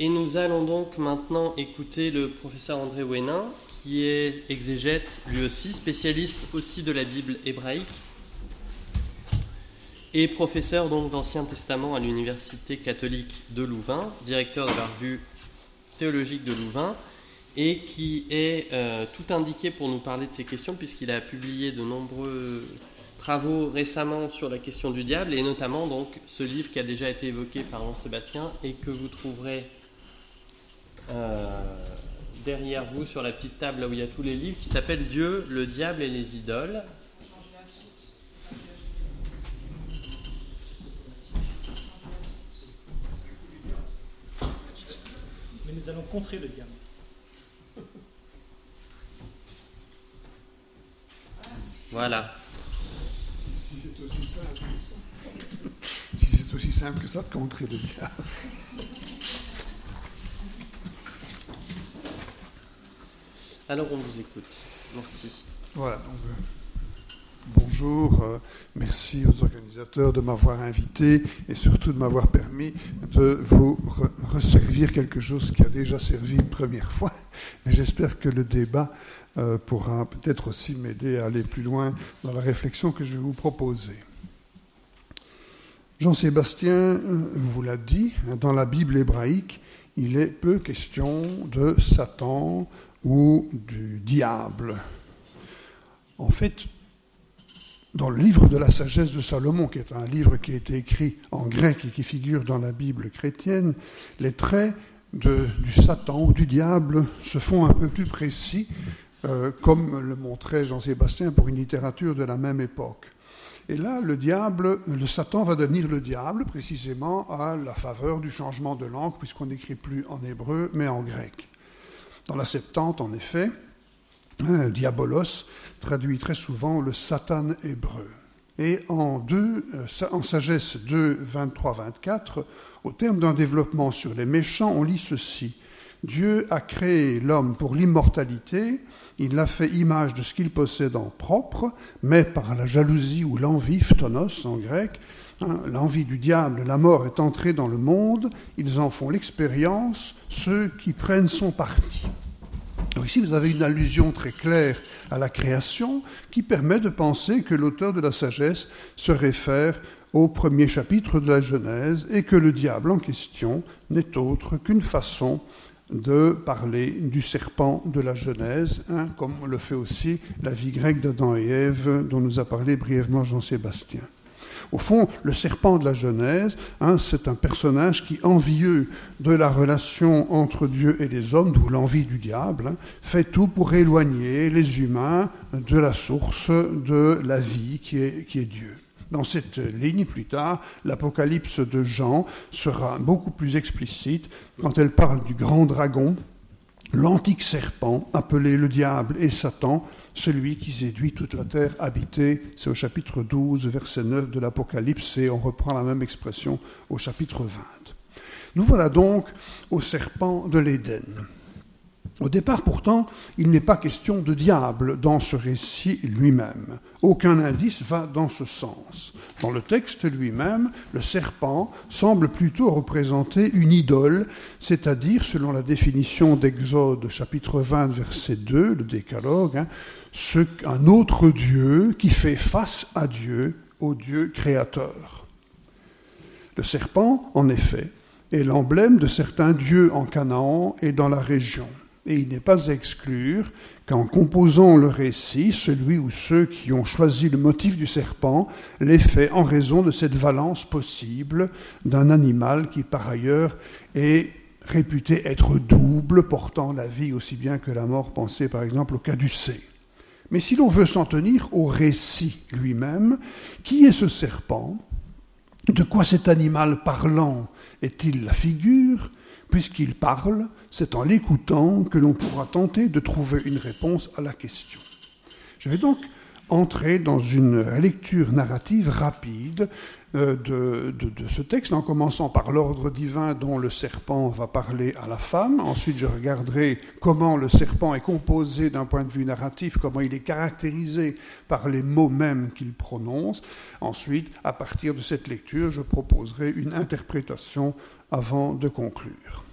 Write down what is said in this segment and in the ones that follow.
Et nous allons donc maintenant écouter le professeur André Wénin, qui est exégète lui aussi, spécialiste aussi de la Bible hébraïque et professeur donc d'Ancien Testament à l'Université catholique de Louvain, directeur de la revue théologique de Louvain, et qui est euh, tout indiqué pour nous parler de ces questions, puisqu'il a publié de nombreux travaux récemment sur la question du diable, et notamment donc ce livre qui a déjà été évoqué par Jean-Sébastien et que vous trouverez derrière vous sur la petite table là où il y a tous les livres, qui s'appelle Dieu, le diable et les idoles. Mais nous allons contrer le diable. Voilà. Si, c'est aussi simple que ça. Si c'est aussi simple que ça de contrer le diable. Alors on vous écoute. Merci. Voilà, donc euh, bonjour, euh, merci aux organisateurs de m'avoir invité et surtout de m'avoir permis de vous re- resservir quelque chose qui a déjà servi une première fois. Mais j'espère que le débat euh, pourra peut-être aussi m'aider à aller plus loin dans la réflexion que je vais vous proposer. Jean-Sébastien vous l'a dit, hein, dans la Bible hébraïque, il est peu question de Satan ou du diable. En fait, dans le livre de la sagesse de Salomon, qui est un livre qui a été écrit en grec et qui figure dans la Bible chrétienne, les traits du Satan ou du diable se font un peu plus précis, euh, comme le montrait Jean-Sébastien pour une littérature de la même époque. Et là, le diable, le Satan va devenir le diable précisément à la faveur du changement de langue, puisqu'on n'écrit plus en hébreu, mais en grec. Dans la Septante, en effet, hein, diabolos traduit très souvent le Satan hébreu. Et en, deux, euh, en Sagesse 2, 23, 24, au terme d'un développement sur les méchants, on lit ceci. Dieu a créé l'homme pour l'immortalité, il l'a fait image de ce qu'il possède en propre, mais par la jalousie ou l'envie, phtonos en grec, l'envie du diable, la mort est entrée dans le monde, ils en font l'expérience, ceux qui prennent son parti. Ici, vous avez une allusion très claire à la création qui permet de penser que l'auteur de la sagesse se réfère au premier chapitre de la Genèse et que le diable en question n'est autre qu'une façon de parler du serpent de la Genèse, hein, comme le fait aussi la vie grecque d'Adam et Ève dont nous a parlé brièvement Jean-Sébastien. Au fond, le serpent de la Genèse, hein, c'est un personnage qui, envieux de la relation entre Dieu et les hommes, d'où l'envie du diable, hein, fait tout pour éloigner les humains de la source de la vie qui est, qui est Dieu. Dans cette ligne, plus tard, l'Apocalypse de Jean sera beaucoup plus explicite quand elle parle du grand dragon, l'antique serpent, appelé le diable et Satan, celui qui séduit toute la terre habitée. C'est au chapitre 12, verset 9 de l'Apocalypse, et on reprend la même expression au chapitre 20. Nous voilà donc au serpent de l'Éden. Au départ, pourtant, il n'est pas question de diable dans ce récit lui-même. Aucun indice va dans ce sens. Dans le texte lui-même, le serpent semble plutôt représenter une idole, c'est-à-dire, selon la définition d'Exode chapitre 20, verset 2, le décalogue, hein, un autre Dieu qui fait face à Dieu, au Dieu créateur. Le serpent, en effet, est l'emblème de certains dieux en Canaan et dans la région. Et il n'est pas à exclure qu'en composant le récit, celui ou ceux qui ont choisi le motif du serpent l'ait fait en raison de cette valence possible d'un animal qui par ailleurs est réputé être double, portant la vie aussi bien que la mort, pensez par exemple au caducée. Mais si l'on veut s'en tenir au récit lui-même, qui est ce serpent? De quoi cet animal parlant est-il la figure? Puisqu'il parle, c'est en l'écoutant que l'on pourra tenter de trouver une réponse à la question. Je vais donc entrer dans une lecture narrative rapide euh, de, ce texte, en commençant par l'ordre divin dont le serpent va parler à la femme. Ensuite, je regarderai comment le serpent est composé d'un point de vue narratif, comment il est caractérisé par les mots mêmes qu'il prononce. Ensuite, à partir de cette lecture, je proposerai une interprétation avant de conclure.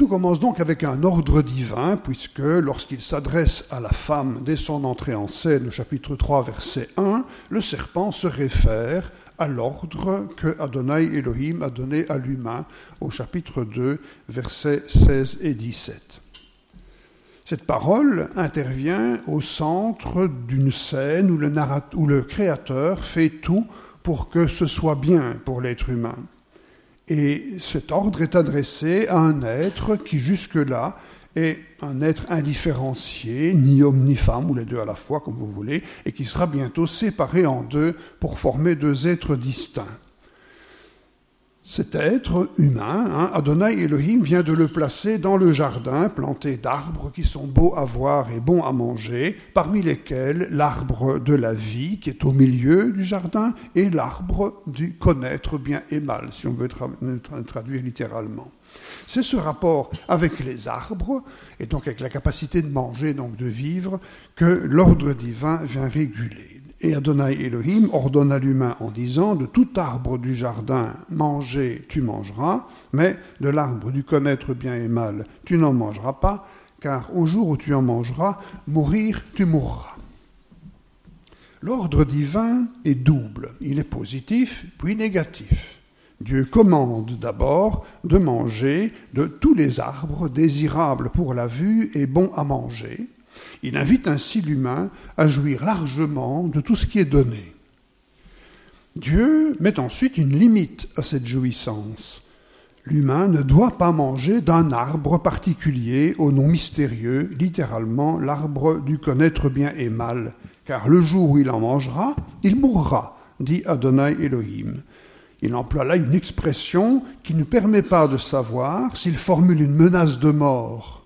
Tout commence donc avec un ordre divin, puisque lorsqu'il s'adresse à la femme dès son entrée en scène, au chapitre 3, verset 1, le serpent se réfère à l'ordre que Adonai Elohim a donné à l'humain au chapitre 2, versets 16 et 17. Cette parole intervient au centre d'une scène où le, où le créateur fait tout pour que ce soit bien pour l'être humain. Et cet ordre est adressé à un être qui jusque-là est un être indifférencié, ni homme ni femme, ou les deux à la fois, comme vous voulez, et qui sera bientôt séparé en deux pour former deux êtres distincts. Cet être humain, hein, Adonai Elohim vient de le placer dans le jardin planté d'arbres qui sont beaux à voir et bons à manger, parmi lesquels l'arbre de la vie qui est au milieu du jardin et l'arbre du connaître bien et mal, si on veut traduire littéralement. C'est ce rapport avec les arbres, et donc avec la capacité de manger, donc de vivre, que l'ordre divin vient réguler. Et Adonai Elohim ordonne à l'humain en disant De tout arbre du jardin, manger, tu mangeras, mais de l'arbre du connaître bien et mal, tu n'en mangeras pas, car au jour où tu en mangeras, mourir, tu mourras. L'ordre divin est double. Il est positif, puis négatif. Dieu commande d'abord de manger de tous les arbres désirables pour la vue et bons à manger, il invite ainsi l'humain à jouir largement de tout ce qui est donné. Dieu met ensuite une limite à cette jouissance. L'humain ne doit pas manger d'un arbre particulier au nom mystérieux, littéralement l'arbre du connaître bien et mal, car le jour où il en mangera, il mourra, dit Adonai Elohim. Il emploie là une expression qui ne permet pas de savoir s'il formule une menace de mort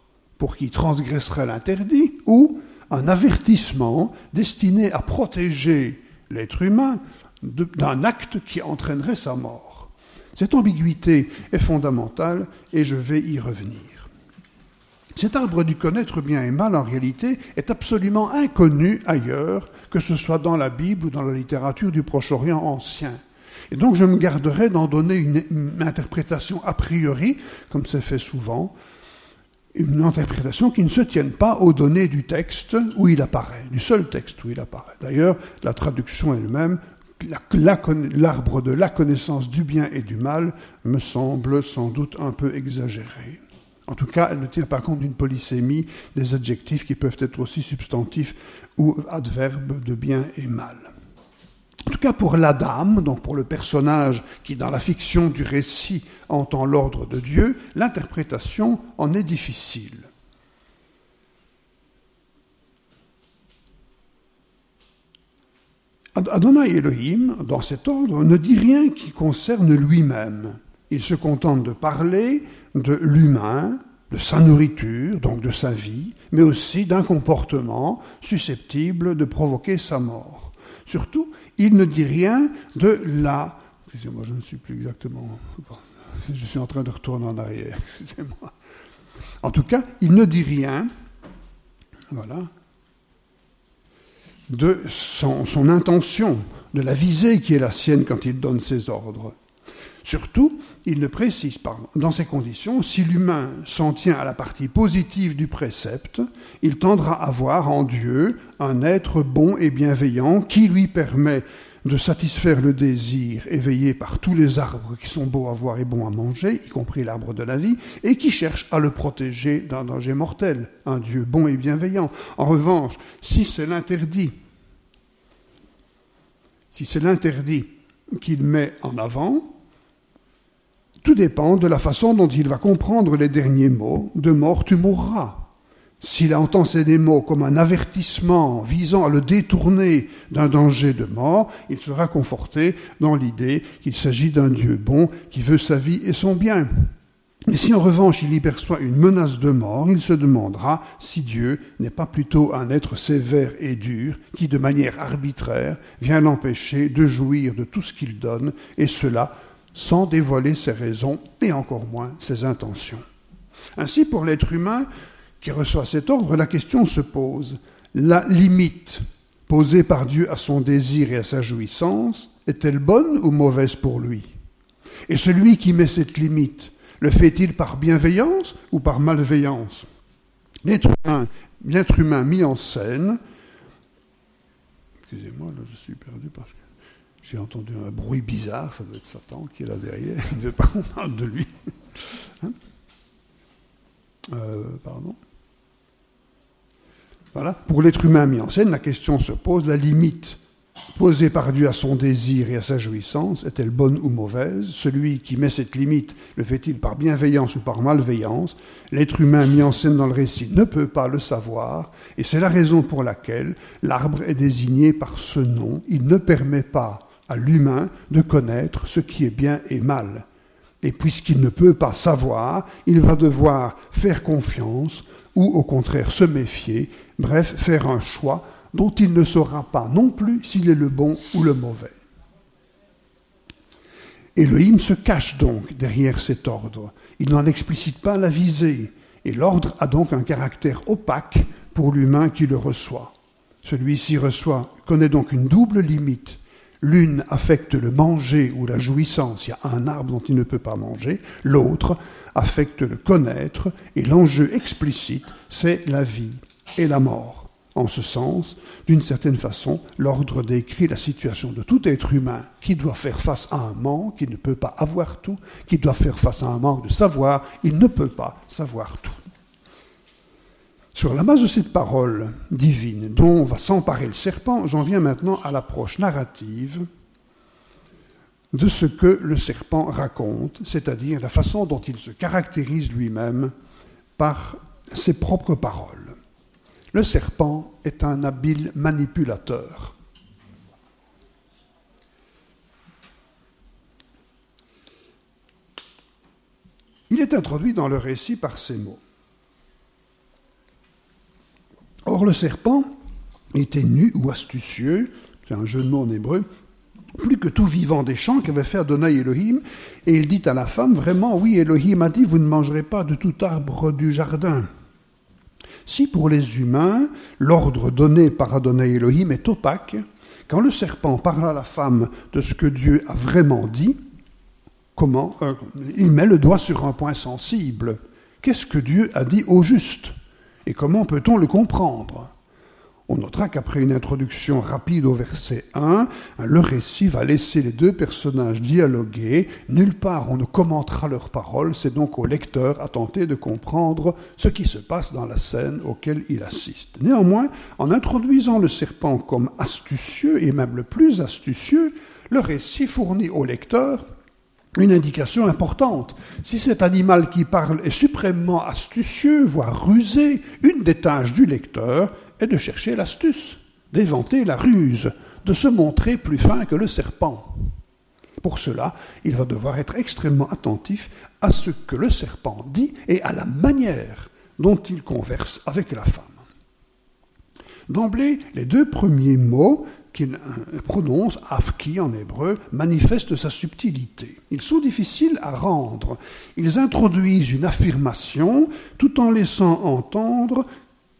pour qui transgresserait l'interdit, ou un avertissement destiné à protéger l'être humain d'un acte qui entraînerait sa mort. Cette ambiguïté est fondamentale et je vais y revenir. Cet arbre du connaître bien et mal, en réalité, est absolument inconnu ailleurs, que ce soit dans la Bible ou dans la littérature du Proche-Orient ancien. Et donc je me garderai d'en donner une interprétation a priori, comme c'est fait souvent, une interprétation qui ne se tienne pas aux données du texte où il apparaît, du seul texte où il apparaît. D'ailleurs, la traduction elle-même, l'arbre de la connaissance du bien et du mal, me semble sans doute un peu exagérée. En tout cas, elle ne tient pas compte d'une polysémie des adjectifs qui peuvent être aussi substantifs ou adverbes de bien et mal. En tout cas, pour la dame, donc pour le personnage qui, dans la fiction du récit, entend l'ordre de Dieu, l'interprétation en est difficile. Adonai Elohim, dans cet ordre, ne dit rien qui concerne lui-même. Il se contente de parler de l'humain, de sa nourriture, donc de sa vie, mais aussi d'un comportement susceptible de provoquer sa mort. Surtout, il ne dit rien de la... Excusez-moi, je ne suis plus exactement... Je suis en train de retourner en arrière, excusez-moi. En tout cas, il ne dit rien, voilà, de son, son, intention, de la visée qui est la sienne quand il donne ses ordres. Surtout, il ne précise pas, dans ces conditions, si l'humain s'en tient à la partie positive du précepte, il tendra à voir en Dieu un être bon et bienveillant qui lui permet de satisfaire le désir éveillé par tous les arbres qui sont beaux à voir et bons à manger, y compris l'arbre de la vie, et qui cherche à le protéger d'un danger mortel, un Dieu bon et bienveillant. En revanche, si c'est l'interdit, si c'est l'interdit qu'il met en avant, tout dépend de la façon dont il va comprendre les derniers mots de mort tu mourras. S'il entend ces mots comme un avertissement visant à le détourner d'un danger de mort, il sera conforté dans l'idée qu'il s'agit d'un Dieu bon qui veut sa vie et son bien. Et si en revanche il y perçoit une menace de mort, il se demandera si Dieu n'est pas plutôt un être sévère et dur qui, de manière arbitraire, vient l'empêcher de jouir de tout ce qu'il donne, et cela sans dévoiler ses raisons et encore moins ses intentions. Ainsi, pour l'être humain qui reçoit cet ordre, la question se pose. La limite posée par Dieu à son désir et à sa jouissance est-elle bonne ou mauvaise pour lui? Et celui qui met cette limite Le fait-il par bienveillance ou par malveillance? L'être humain, humain mis en scène, excusez-moi, là je suis perdu parce que j'ai entendu un bruit bizarre, ça doit être Satan qui est là derrière, il ne veut pas qu'on parle de lui. Hein euh, pardon Voilà, pour l'être humain mis en scène, la question se pose, la limite posée par Dieu à son désir et à sa jouissance est-elle bonne ou mauvaise? Celui qui met cette limite le fait-il par bienveillance ou par malveillance? L'être humain mis en scène dans le récit ne peut pas le savoir, et c'est la raison pour laquelle l'arbre est désigné par ce nom. Il ne permet pas à l'humain de connaître ce qui est bien et mal. Et puisqu'il ne peut pas savoir, il va devoir faire confiance ou au contraire se méfier, bref, faire un choix dont il ne saura pas non plus s'il est le bon ou le mauvais. Elohim se cache donc derrière cet ordre. Il n'en explicite pas la visée, et l'ordre a donc un caractère opaque pour l'humain qui le reçoit. Celui-ci reçoit, connaît donc une double limite. L'une affecte le manger ou la jouissance, il y a un arbre dont il ne peut pas manger, l'autre affecte le connaître, et l'enjeu explicite, c'est la vie et la mort. En ce sens, d'une certaine façon, l'ordre décrit la situation de tout être humain qui doit faire face à un manque, qui ne peut pas avoir tout, qui doit faire face à un manque de savoir, il ne peut pas savoir tout. Sur la base de cette parole divine dont va s'emparer le serpent, j'en viens maintenant à l'approche narrative de ce que le serpent raconte, c'est-à-dire la façon dont il se caractérise lui-même par ses propres paroles. Le serpent est un habile manipulateur. Il est introduit dans le récit par ces mots. Or le serpent était nu ou astucieux, c'est un jeu de mots en hébreu, plus que tout vivant des champs qu'avait fait Adonai Elohim, et il dit à la femme, vraiment, oui, Elohim a dit, vous ne mangerez pas de tout arbre du jardin. Si pour les humains, l'ordre donné par Adonai Elohim est opaque, quand le serpent parle à la femme de ce que Dieu a vraiment dit, comment euh, il met le doigt sur un point sensible. Qu'est-ce que Dieu a dit au juste? Et comment peut-on le comprendre? On notera qu'après une introduction rapide au verset 1, le récit va laisser les deux personnages dialoguer. Nulle part on ne commentera leurs paroles, c'est donc au lecteur à tenter de comprendre ce qui se passe dans la scène auquel il assiste. Néanmoins, en introduisant le serpent comme astucieux, et même le plus astucieux, le récit fournit au lecteur une indication importante. Si cet animal qui parle est suprêmement astucieux, voire rusé, une des tâches du lecteur est de chercher l'astuce, d'éventer la ruse, de se montrer plus fin que le serpent. Pour cela, il va devoir être extrêmement attentif à ce que le serpent dit et à la manière dont il converse avec la femme. D'emblée, les deux premiers mots qu'il prononce, afki en hébreu, manifestent sa subtilité. Ils sont difficiles à rendre. Ils introduisent une affirmation tout en laissant entendre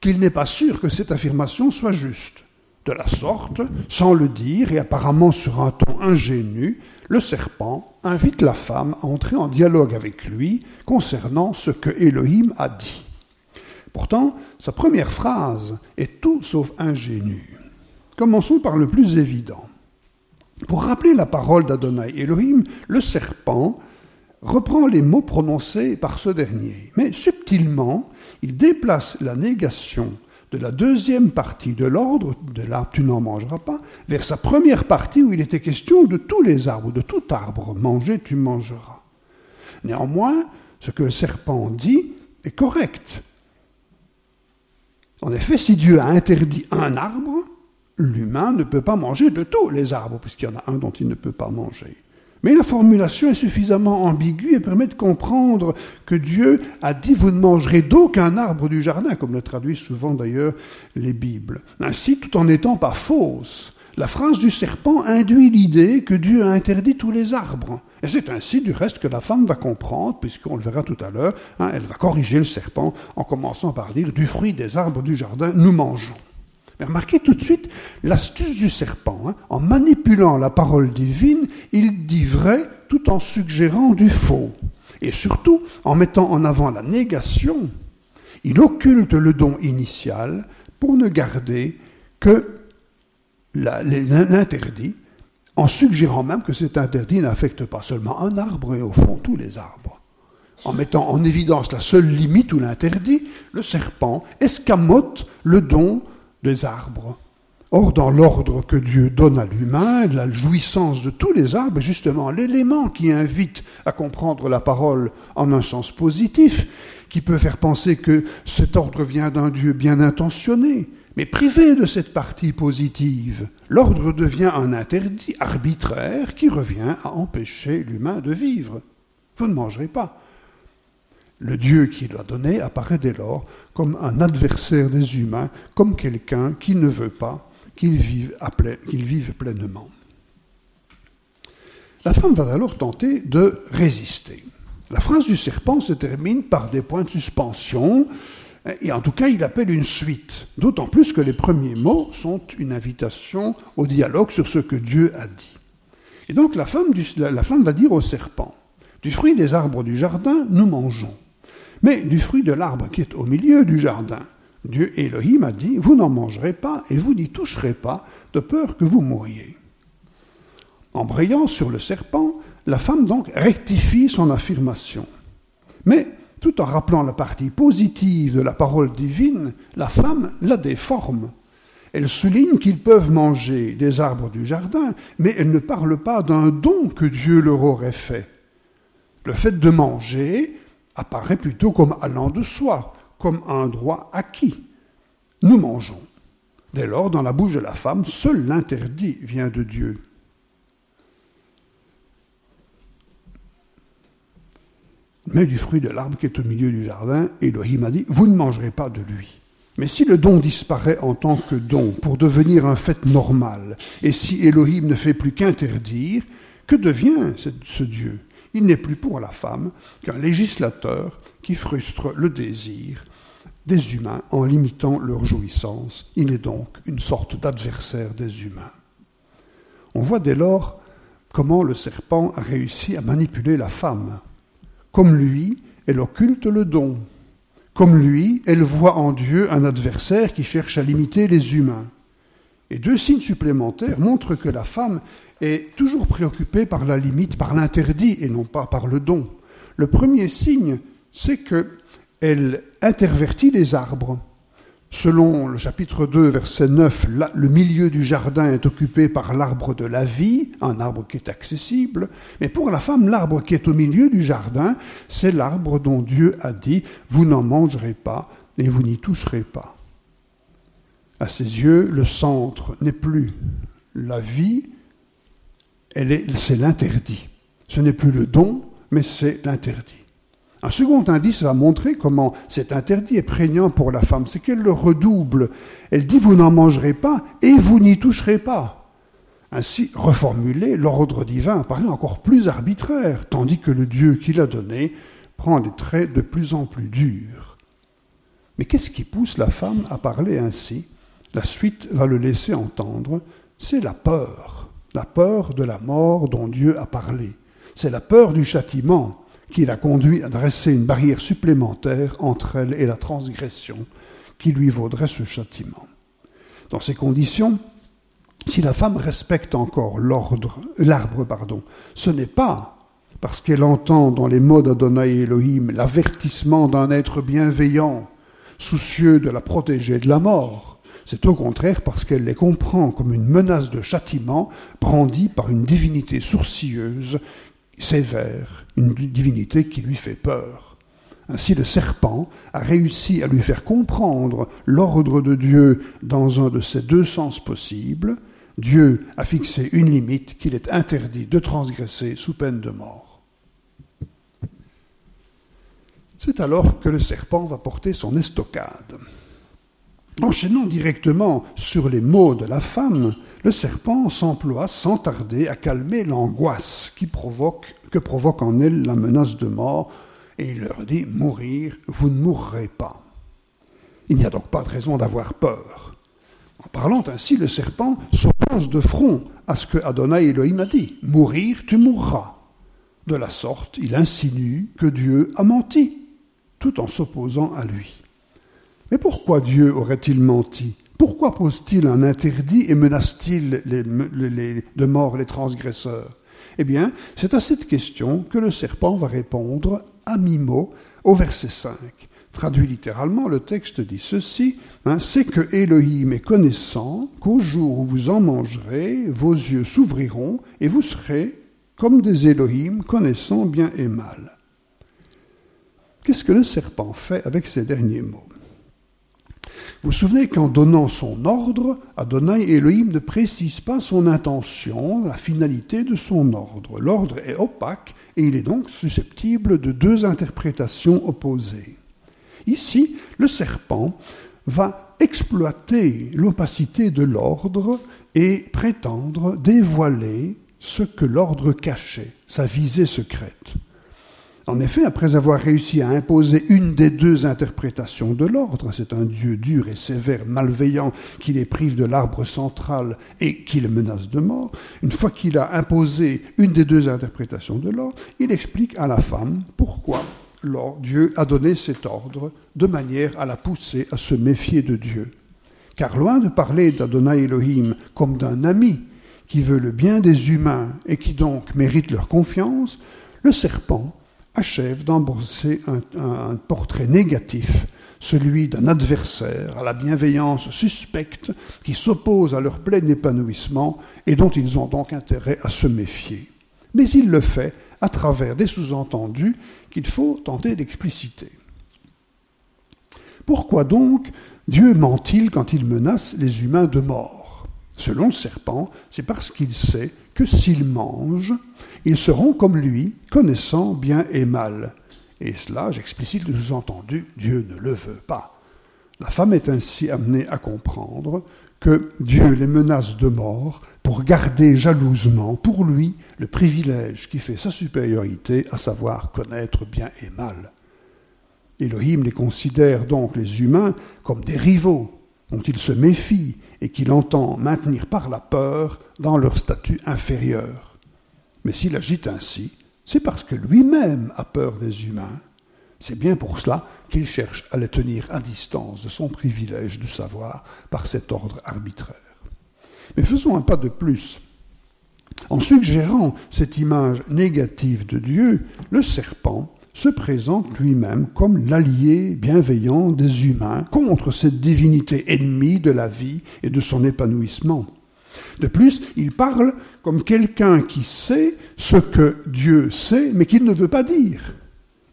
qu'il n'est pas sûr que cette affirmation soit juste. De la sorte, sans le dire et apparemment sur un ton ingénu, le serpent invite la femme à entrer en dialogue avec lui concernant ce que Elohim a dit. Pourtant, sa première phrase est tout sauf ingénue. Commençons par le plus évident. Pour rappeler la parole d'Adonai Elohim, le serpent reprend les mots prononcés par ce dernier, mais subtilement, il déplace la négation de la deuxième partie de l'ordre, de l'arbre tu n'en mangeras pas, vers sa première partie où il était question de tous les arbres, de tout arbre, manger tu mangeras. Néanmoins, ce que le serpent dit est correct. En effet, si Dieu a interdit un arbre, l'humain ne peut pas manger de tous les arbres, puisqu'il y en a un dont il ne peut pas manger. Mais la formulation est suffisamment ambiguë et permet de comprendre que Dieu a dit vous ne mangerez d'aucun arbre du jardin, comme le traduisent souvent d'ailleurs les Bibles. Ainsi, tout en n'étant pas fausse, la phrase du serpent induit l'idée que Dieu a interdit tous les arbres. Et c'est ainsi, du reste, que la femme va comprendre, puisqu'on le verra tout à l'heure, hein, elle va corriger le serpent en commençant par dire du fruit des arbres du jardin, nous mangeons. Mais remarquez tout de suite l'astuce du serpent. Hein. En manipulant la parole divine, il dit vrai tout en suggérant du faux. Et surtout, en mettant en avant la négation, il occulte le don initial pour ne garder que l'interdit, en suggérant même que cet interdit n'affecte pas seulement un arbre et au fond tous les arbres. En mettant en évidence la seule limite ou l'interdit, le serpent escamote le don des arbres. Or, dans l'ordre que Dieu donne à l'humain, la jouissance de tous les arbres est justement l'élément qui invite à comprendre la parole en un sens positif, qui peut faire penser que cet ordre vient d'un Dieu bien intentionné. Mais privé de cette partie positive, l'ordre devient un interdit arbitraire qui revient à empêcher l'humain de vivre. Vous ne mangerez pas. Le Dieu qui l'a donné apparaît dès lors comme un adversaire des humains, comme quelqu'un qui ne veut pas qu'ils vivent, pleinement. La femme va alors tenter de résister. La phrase du serpent se termine par des points de suspension, et en tout cas il appelle une suite, d'autant plus que les premiers mots sont une invitation au dialogue sur ce que Dieu a dit. Et donc la femme va dire au serpent, du fruit des arbres du jardin, nous mangeons, mais du fruit de l'arbre qui est au milieu du jardin, Dieu Elohim a dit, vous n'en mangerez pas et vous n'y toucherez pas, de peur que vous mouriez. En brillant sur le serpent, la femme donc rectifie son affirmation. Mais tout en rappelant la partie positive de la parole divine, la femme la déforme. Elle souligne qu'ils peuvent manger des arbres du jardin, mais elle ne parle pas d'un don que Dieu leur aurait fait. Le fait de manger apparaît plutôt comme allant de soi, comme un droit acquis. Nous mangeons. Dès lors, dans la bouche de la femme, seul l'interdit vient de Dieu. Mais du fruit de l'arbre qui est au milieu du jardin, Elohim a dit, vous ne mangerez pas de lui. Mais si le don disparaît en tant que don pour devenir un fait normal, et si Elohim ne fait plus qu'interdire, que devient ce Dieu? Il n'est plus pour la femme qu'un législateur qui frustre le désir des humains en limitant leur jouissance. Il est donc une sorte d'adversaire des humains. On voit dès lors comment le serpent a réussi à manipuler la femme. Comme lui, elle occulte le don. Comme lui, elle voit en Dieu un adversaire qui cherche à limiter les humains. Et deux signes supplémentaires montrent que la femme est toujours préoccupée par la limite, par l'interdit et non pas par le don. Le premier signe, c'est que elle intervertit les arbres. Selon le chapitre 2, verset 9, le milieu du jardin est occupé par l'arbre de la vie, un arbre qui est accessible, mais pour la femme, l'arbre qui est au milieu du jardin, c'est l'arbre dont Dieu a dit, vous n'en mangerez pas et vous n'y toucherez pas. À ses yeux, le centre n'est plus la vie, c'est l'interdit. Ce n'est plus le don, mais c'est l'interdit. Un second indice va montrer comment cet interdit est prégnant pour la femme, c'est qu'elle le redouble. Elle dit vous n'en mangerez pas et vous n'y toucherez pas. Ainsi, reformulé, l'ordre divin apparaît encore plus arbitraire, tandis que le Dieu qui l'a donné prend des traits de plus en plus durs. Mais qu'est-ce qui pousse la femme à parler ainsi? La suite va le laisser entendre, c'est la peur, la peur de la mort dont Dieu a parlé. C'est la peur du châtiment, qui l'a conduit à dresser une barrière supplémentaire entre elle et la transgression qui lui vaudrait ce châtiment. Dans ces conditions, si la femme respecte encore l'ordre, l'arbre, pardon, ce n'est pas parce qu'elle entend dans les mots d'Adonai Elohim l'avertissement d'un être bienveillant, soucieux de la protéger de la mort. C'est au contraire parce qu'elle les comprend comme une menace de châtiment brandie par une divinité sourcilleuse sévère, une divinité qui lui fait peur. Ainsi le serpent a réussi à lui faire comprendre l'ordre de Dieu dans un de ces deux sens possibles. Dieu a fixé une limite qu'il est interdit de transgresser sous peine de mort. C'est alors que le serpent va porter son estocade. Enchaînant directement sur les mots de la femme, le serpent s'emploie sans tarder à calmer l'angoisse que provoque en elle la menace de mort, et il leur dit Mourir, vous ne mourrez pas. Il n'y a donc pas de raison d'avoir peur. En parlant ainsi, le serpent s'oppose de front à ce que Adonai Elohim a dit Mourir, tu mourras. De la sorte, il insinue que Dieu a menti, tout en s'opposant à lui. Mais pourquoi Dieu aurait-il menti? Pourquoi pose-t-il un interdit et menace-t-il de mort les transgresseurs? Eh bien, c'est à cette question que le serpent va répondre à mi-mot au verset 5. Traduit littéralement, le texte dit ceci hein, C'est que Elohim est connaissant qu'au jour où vous en mangerez, vos yeux s'ouvriront et vous serez comme des Elohim connaissant bien et mal. Qu'est-ce que le serpent fait avec ces derniers mots? Vous souvenez qu'en donnant son ordre, Adonai Elohim ne précise pas son intention, la finalité de son ordre. L'ordre est opaque et il est donc susceptible de deux interprétations opposées. Ici, le serpent va exploiter l'opacité de l'ordre et prétendre dévoiler ce que l'ordre cachait, sa visée secrète. En effet, après avoir réussi à imposer une des deux interprétations de l'ordre, c'est un Dieu dur et sévère, malveillant, qui les prive de l'arbre central et qui les menace de mort, une fois qu'il a imposé une des deux interprétations de l'ordre, il explique à la femme pourquoi Dieu a donné cet ordre de manière à la pousser à se méfier de Dieu. Car loin de parler d'Adonai Elohim comme d'un ami qui veut le bien des humains et qui donc mérite leur confiance, le serpent achève d'embrasser un, un, portrait négatif, celui d'un adversaire à la bienveillance suspecte qui s'oppose à leur plein épanouissement et dont ils ont donc intérêt à se méfier. Mais il le fait à travers des sous-entendus qu'il faut tenter d'expliciter. Pourquoi donc Dieu ment-il quand il menace les humains de mort? Selon le serpent, c'est parce qu'il sait que s'ils mangent, ils seront comme lui, connaissant bien et mal. Et cela, j'explicite le sous-entendu, Dieu ne le veut pas. La femme est ainsi amenée à comprendre que Dieu les menace de mort pour garder jalousement pour lui le privilège qui fait sa supériorité, à savoir connaître bien et mal. Elohim les considère donc les humains comme des rivaux dont il se méfie et qu'il entend maintenir par la peur dans leur statut inférieur. Mais s'il agit ainsi, c'est parce que lui-même a peur des humains. C'est bien pour cela qu'il cherche à les tenir à distance de son privilège de savoir par cet ordre arbitraire. Mais faisons un pas de plus. En suggérant cette image négative de Dieu, le serpent se présente lui-même comme l'allié bienveillant des humains contre cette divinité ennemie de la vie et de son épanouissement. De plus, il parle comme quelqu'un qui sait ce que Dieu sait, mais qu'il ne veut pas dire.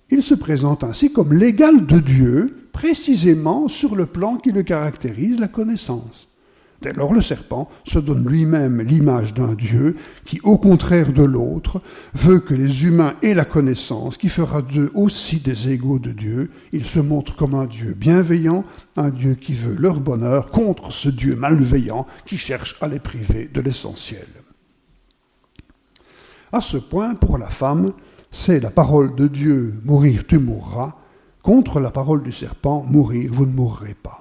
Il se présente ainsi comme l'égal de Dieu, précisément sur le plan qui le caractérise, la connaissance. Dès lors, le serpent se donne lui-même l'image d'un Dieu qui, au contraire de l'autre, veut que les humains aient la connaissance, qui fera d'eux aussi des égaux de Dieu. Il se montre comme un Dieu bienveillant, un Dieu qui veut leur bonheur, contre ce Dieu malveillant qui cherche à les priver de l'essentiel. À ce point, pour la femme, c'est la parole de Dieu, mourir tu mourras, contre la parole du serpent, mourir vous ne mourrez pas.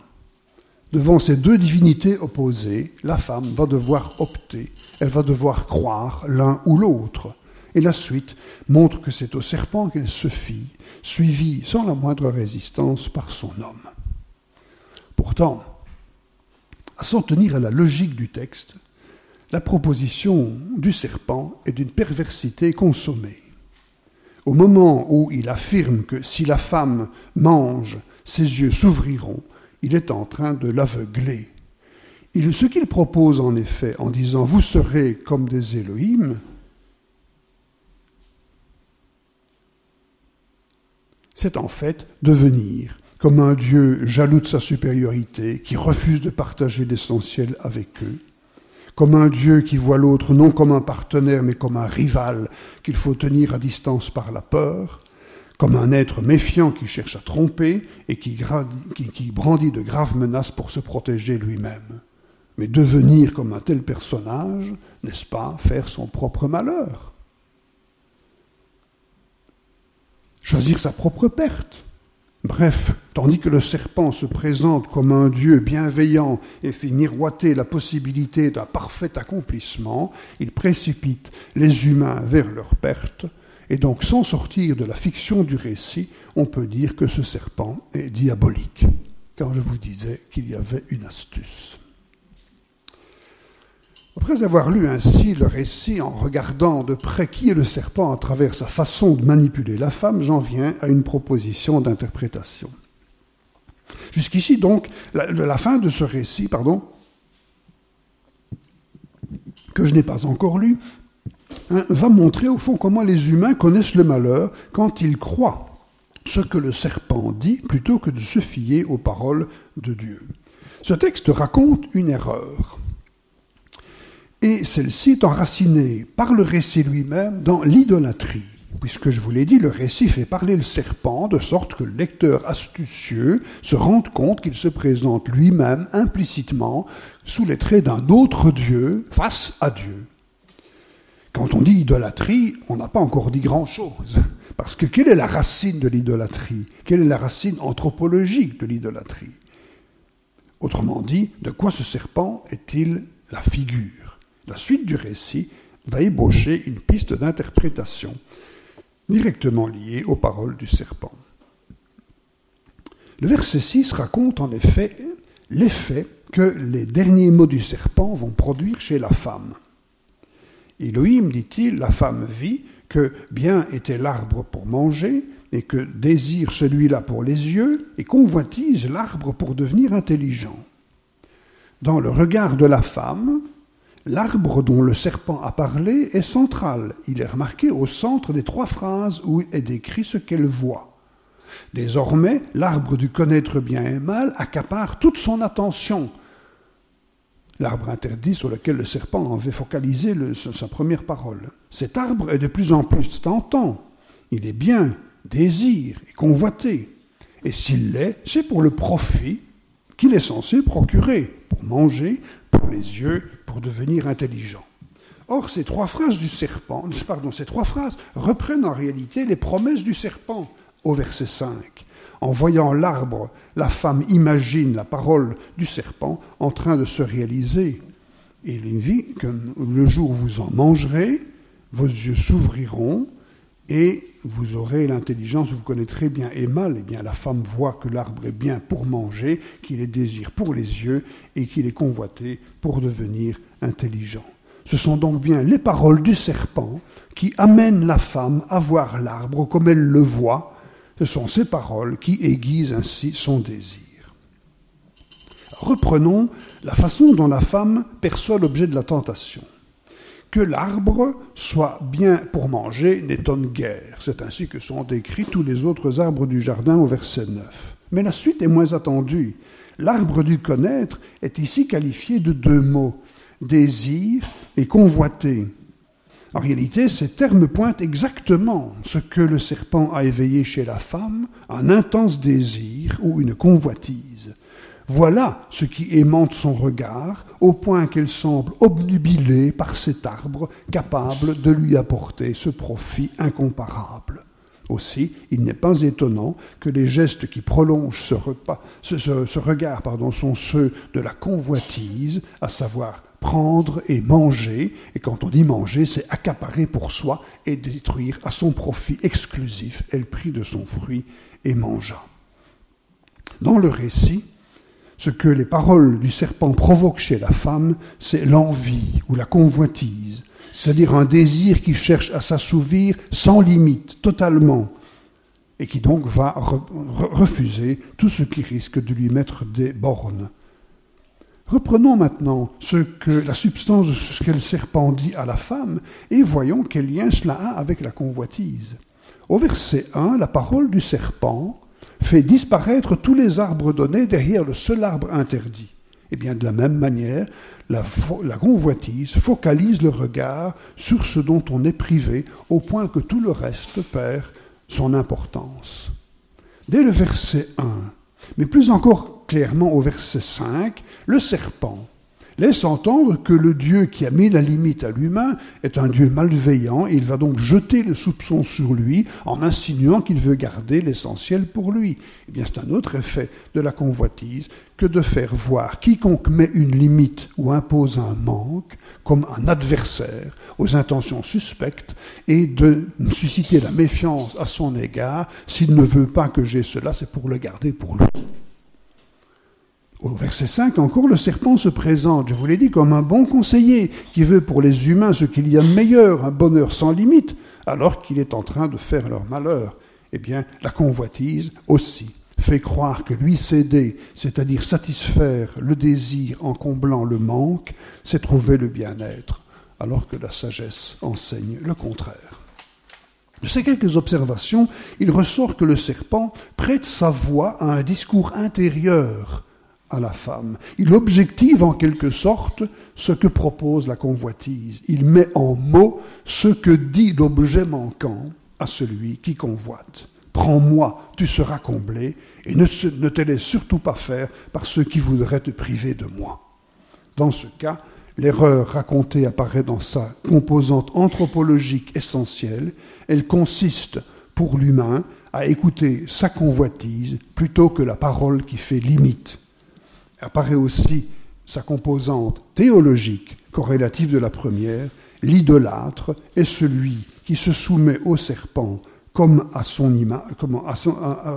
Devant ces deux divinités opposées, la femme va devoir opter, elle va devoir croire l'un ou l'autre. Et la suite montre que c'est au serpent qu'elle se fie, suivie sans la moindre résistance par son homme. Pourtant, à s'en tenir à la logique du texte, la proposition du serpent est d'une perversité consommée. Au moment où il affirme que si la femme mange, ses yeux s'ouvriront, il est en train de l'aveugler. ce qu'il propose en effet en disant Vous serez comme des Élohim, c'est en fait devenir comme un Dieu jaloux de sa supériorité, qui refuse de partager l'essentiel avec eux, comme un Dieu qui voit l'autre non comme un partenaire mais comme un rival qu'il faut tenir à distance par la peur, comme un être méfiant qui cherche à tromper et qui, brandit de graves menaces pour se protéger lui-même. Mais devenir comme un tel personnage, n'est-ce pas faire son propre malheur? Choisir sa propre perte Bref, tandis que le serpent se présente comme un Dieu bienveillant et fait miroiter la possibilité d'un parfait accomplissement, il précipite les humains vers leur perte Et donc, sans sortir de la fiction du récit, on peut dire que ce serpent est diabolique, car je vous disais qu'il y avait une astuce. Après avoir lu ainsi le récit en regardant de près qui est le serpent à travers sa façon de manipuler la femme, j'en viens à une proposition d'interprétation. Jusqu'ici, donc, la, la, fin de ce récit, pardon, que je n'ai pas encore lu, hein, va montrer au fond comment les humains connaissent le malheur quand ils croient ce que le serpent dit plutôt que de se fier aux paroles de Dieu. Ce texte raconte une erreur. Et celle-ci est enracinée par le récit lui-même dans l'idolâtrie puisque je vous l'ai dit, le récit fait parler le serpent de sorte que le lecteur astucieux se rende compte qu'il se présente lui-même implicitement sous les traits d'un autre Dieu face à Dieu. Quand on dit idolâtrie, on n'a pas encore dit grand-chose. Parce que quelle est la racine de l'idolâtrie? Quelle est la racine anthropologique de l'idolâtrie? Autrement dit, de quoi ce serpent est-il la figure? La suite du récit va ébaucher une piste d'interprétation directement lié aux paroles du serpent. Le verset 6 raconte en effet l'effet que les derniers mots du serpent vont produire chez la femme. Elohim, dit-il, la femme vit que bien était l'arbre pour manger, et que désire celui-là pour les yeux, et convoitise l'arbre pour devenir intelligent. Dans le regard de la femme, L'arbre dont le serpent a parlé est central. Il est remarqué au centre des trois phrases où est décrit ce qu'elle voit. Désormais, l'arbre du connaître bien et mal accapare toute son attention. L'arbre interdit sur lequel le serpent avait focalisé sa première parole. Cet arbre est de plus en plus tentant. Il est bien, désir et convoité. Et s'il l'est, c'est pour le profit qu'il est censé procurer, pour manger, pour les yeux, pour devenir intelligent. Or, ces trois phrases du serpent, ces trois phrases reprennent en réalité les promesses du serpent au verset 5. En voyant l'arbre, la femme imagine la parole du serpent en train de se réaliser. Et il dit que le jour où vous en mangerez, vos yeux s'ouvriront et vous aurez l'intelligence, vous connaîtrez bien et mal. Eh bien, la femme voit que l'arbre est bien pour manger, qu'il est désir pour les yeux et qu'il est convoité pour devenir intelligent. Ce sont donc bien les paroles du serpent qui amènent la femme à voir l'arbre comme elle le voit. Ce sont ces paroles qui aiguisent ainsi son désir. Reprenons la façon dont la femme perçoit l'objet de la tentation. Que l'arbre soit bien pour manger n'étonne guère. C'est ainsi que sont décrits tous les autres arbres du jardin au verset 9. Mais la suite est moins attendue. L'arbre du connaître est ici qualifié de deux mots, désir et convoité. En réalité, ces termes pointent exactement ce que le serpent a éveillé chez la femme, un intense désir ou une convoitise. Voilà ce qui aimante son regard, au point qu'elle semble obnubilée par cet arbre capable de lui apporter ce profit incomparable. Aussi, il n'est pas étonnant que les gestes qui prolongent ce, regard pardon, sont ceux de la convoitise, à savoir prendre et manger, et quand on dit manger, c'est accaparer pour soi et détruire à son profit exclusif. Elle prit de son fruit et mangea. Dans le récit, ce que les paroles du serpent provoquent chez la femme, c'est l'envie ou la convoitise, c'est-à-dire un désir qui cherche à s'assouvir sans limite, totalement, et qui donc va refuser tout ce qui risque de lui mettre des bornes. Reprenons maintenant ce que la substance de ce que le serpent dit à la femme et voyons quel lien cela a avec la convoitise. Au verset 1, la parole du serpent fait disparaître tous les arbres donnés derrière le seul arbre interdit. Eh bien, de la même manière, la, la, convoitise focalise le regard sur ce dont on est privé, au point que tout le reste perd son importance. Dès le verset 1, mais plus encore clairement au verset 5, le serpent, laisse entendre que le Dieu qui a mis la limite à l'humain est un Dieu malveillant et il va donc jeter le soupçon sur lui en insinuant qu'il veut garder l'essentiel pour lui. Eh bien, c'est un autre effet de la convoitise que de faire voir quiconque met une limite ou impose un manque comme un adversaire aux intentions suspectes et de susciter la méfiance à son égard. S'il ne veut pas que j'ai cela, c'est pour le garder pour lui. Au verset 5 encore, le serpent se présente, je vous l'ai dit, comme un bon conseiller qui veut pour les humains ce qu'il y a de meilleur, un bonheur sans limite, alors qu'il est en train de faire leur malheur. Eh bien, la convoitise aussi fait croire que lui céder, c'est-à-dire satisfaire le désir en comblant le manque, c'est trouver le bien-être, alors que la sagesse enseigne le contraire. De ces quelques observations, il ressort que le serpent prête sa voix à un discours intérieur à la femme. Il objective en quelque sorte ce que propose la convoitise. Il met en mots ce que dit l'objet manquant à celui qui convoite. Prends-moi, tu seras comblé, et ne, te laisse surtout pas faire par ceux qui voudraient te priver de moi. Dans ce cas, l'erreur racontée apparaît dans sa composante anthropologique essentielle. Elle consiste, pour l'humain, à écouter sa convoitise plutôt que la parole qui fait limite apparaît aussi sa composante théologique corrélative de la première, l'idolâtre est celui qui se soumet au serpent comme à son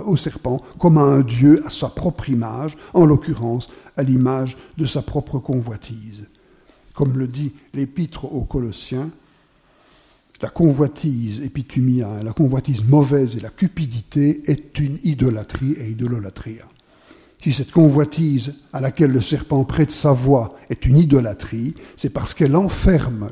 au serpent, comme à un dieu, à sa propre image, en l'occurrence à l'image de sa propre convoitise. Comme le dit l'épître aux Colossiens, la convoitise épitumia, la convoitise mauvaise et la cupidité est une idolâtrie et idololatria. Si cette convoitise à laquelle le serpent prête sa voix est une idolâtrie, c'est parce qu'elle enferme